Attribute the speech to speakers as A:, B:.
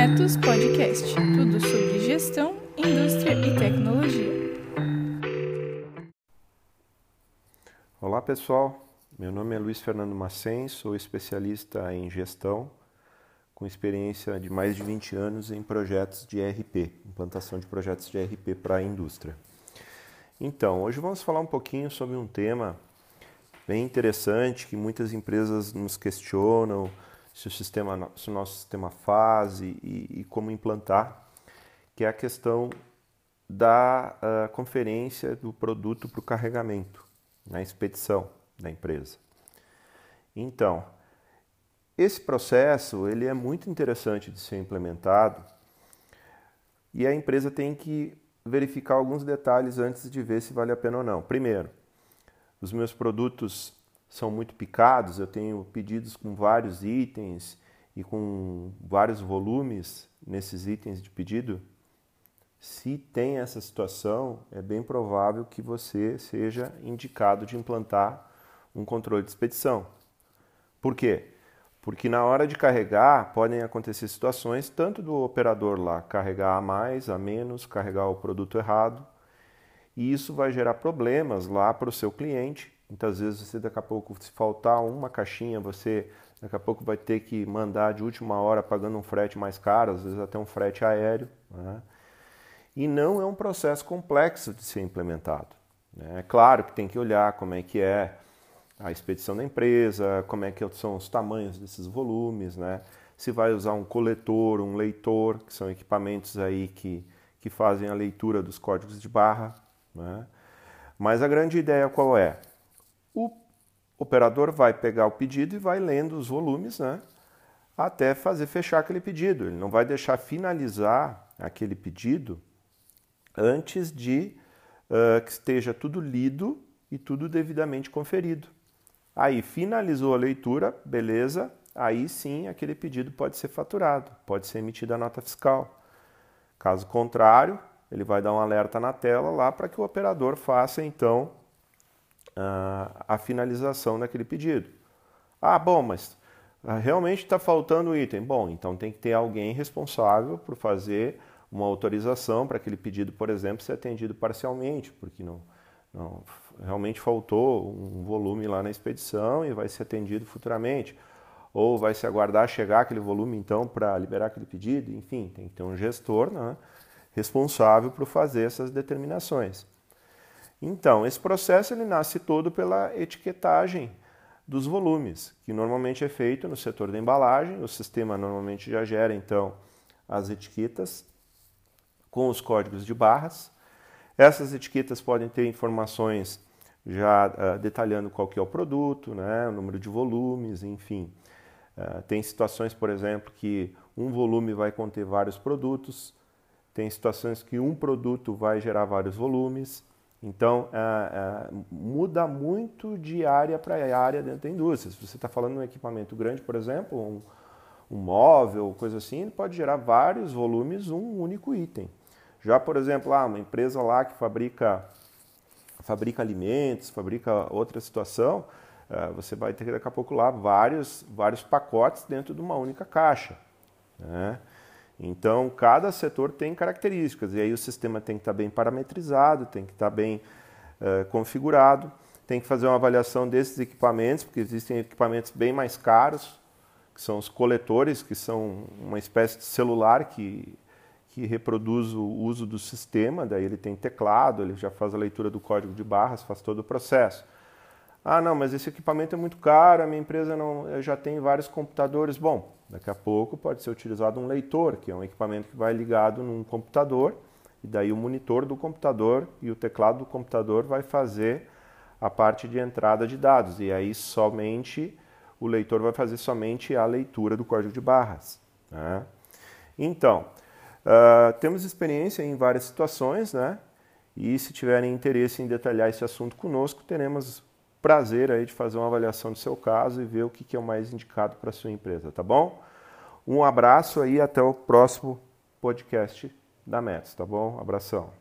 A: Metos Podcast tudo sobre gestão, indústria e tecnologia.
B: Olá pessoal, meu nome é Luiz Fernando Macen, sou especialista em gestão, com experiência de mais de 20 anos em projetos de ERP, implantação de projetos de ERP para a indústria. Então, hoje vamos falar um pouquinho sobre um tema bem interessante que muitas empresas nos questionam se o, sistema, se o nosso sistema faz e, e como implantar, que é a questão da uh, conferência do produto para o carregamento, na expedição da empresa. Então, esse processo ele é muito interessante de ser implementado e a empresa tem que verificar alguns detalhes antes de ver se vale a pena ou não. Primeiro, os meus produtos são muito picados, eu tenho pedidos com vários itens e com vários volumes nesses itens de pedido. Se tem essa situação, é bem provável que você seja indicado de implantar um controle de expedição. Por quê? Porque na hora de carregar podem acontecer situações tanto do operador lá carregar a mais, a menos, carregar o produto errado, e isso vai gerar problemas lá para o seu cliente. Muitas vezes você daqui a pouco, se faltar uma caixinha, você daqui a pouco vai ter que mandar de última hora pagando um frete mais caro, às vezes até um frete aéreo. Né? E não é um processo complexo de ser implementado. Né? É claro que tem que olhar como é que é a expedição da empresa, como é que são os tamanhos desses volumes, né? Se vai usar um coletor, um leitor, que são equipamentos aí que, que fazem a leitura dos códigos de barra, né? Mas a grande ideia qual é? O operador vai pegar o pedido e vai lendo os volumes, né? Até fazer fechar aquele pedido. Ele não vai deixar finalizar aquele pedido antes de uh, que esteja tudo lido e tudo devidamente conferido. Aí finalizou a leitura, beleza, aí sim aquele pedido pode ser faturado, pode ser emitida a nota fiscal. Caso contrário, ele vai dar um alerta na tela lá para que o operador faça então a finalização daquele pedido. Ah, bom, mas ah, realmente está faltando o item. Bom, então tem que ter alguém responsável por fazer uma autorização para aquele pedido, por exemplo, ser atendido parcialmente, porque não, não, realmente faltou um volume lá na expedição e vai ser atendido futuramente. Ou vai se aguardar chegar aquele volume então para liberar aquele pedido, enfim, tem que ter um gestor né, responsável por fazer essas determinações. Então, esse processo ele nasce todo pela etiquetagem dos volumes, que normalmente é feito no setor da embalagem. O sistema normalmente já gera então as etiquetas com os códigos de barras essas etiquetas podem ter informações já uh, detalhando qual que é o produto, né, o número de volumes, enfim. Uh, tem situações, por exemplo, que um volume vai conter vários produtos, tem situações que um produto vai gerar vários volumes. Então, uh, muda muito de área para área dentro da indústria. Se você está falando de um equipamento grande, por exemplo, um, um móvel, coisa assim, ele pode gerar vários volumes, um único item. Já, por exemplo, ah, uma empresa lá que fabrica, fabrica alimentos, fabrica outra situação, uh, você vai ter daqui a pouco lá vários, vários pacotes dentro de uma única caixa. Né? Então, cada setor tem características, e aí o sistema tem que estar bem parametrizado, tem que estar bem uh, configurado, tem que fazer uma avaliação desses equipamentos, porque existem equipamentos bem mais caros, que são os coletores, que são uma espécie de celular que que reproduz o uso do sistema, daí ele tem teclado, ele já faz a leitura do código de barras, faz todo o processo. Ah, não, mas esse equipamento é muito caro, a minha empresa não, já tem vários computadores. Bom, daqui a pouco pode ser utilizado um leitor, que é um equipamento que vai ligado num computador, e daí o monitor do computador e o teclado do computador vai fazer a parte de entrada de dados, e aí somente o leitor vai fazer somente a leitura do código de barras. Né? Então, Uh, temos experiência em várias situações, né? E se tiverem interesse em detalhar esse assunto conosco, teremos prazer aí de fazer uma avaliação do seu caso e ver o que é o mais indicado para a sua empresa, tá bom? Um abraço aí até o próximo podcast da Mets, tá bom? Abração.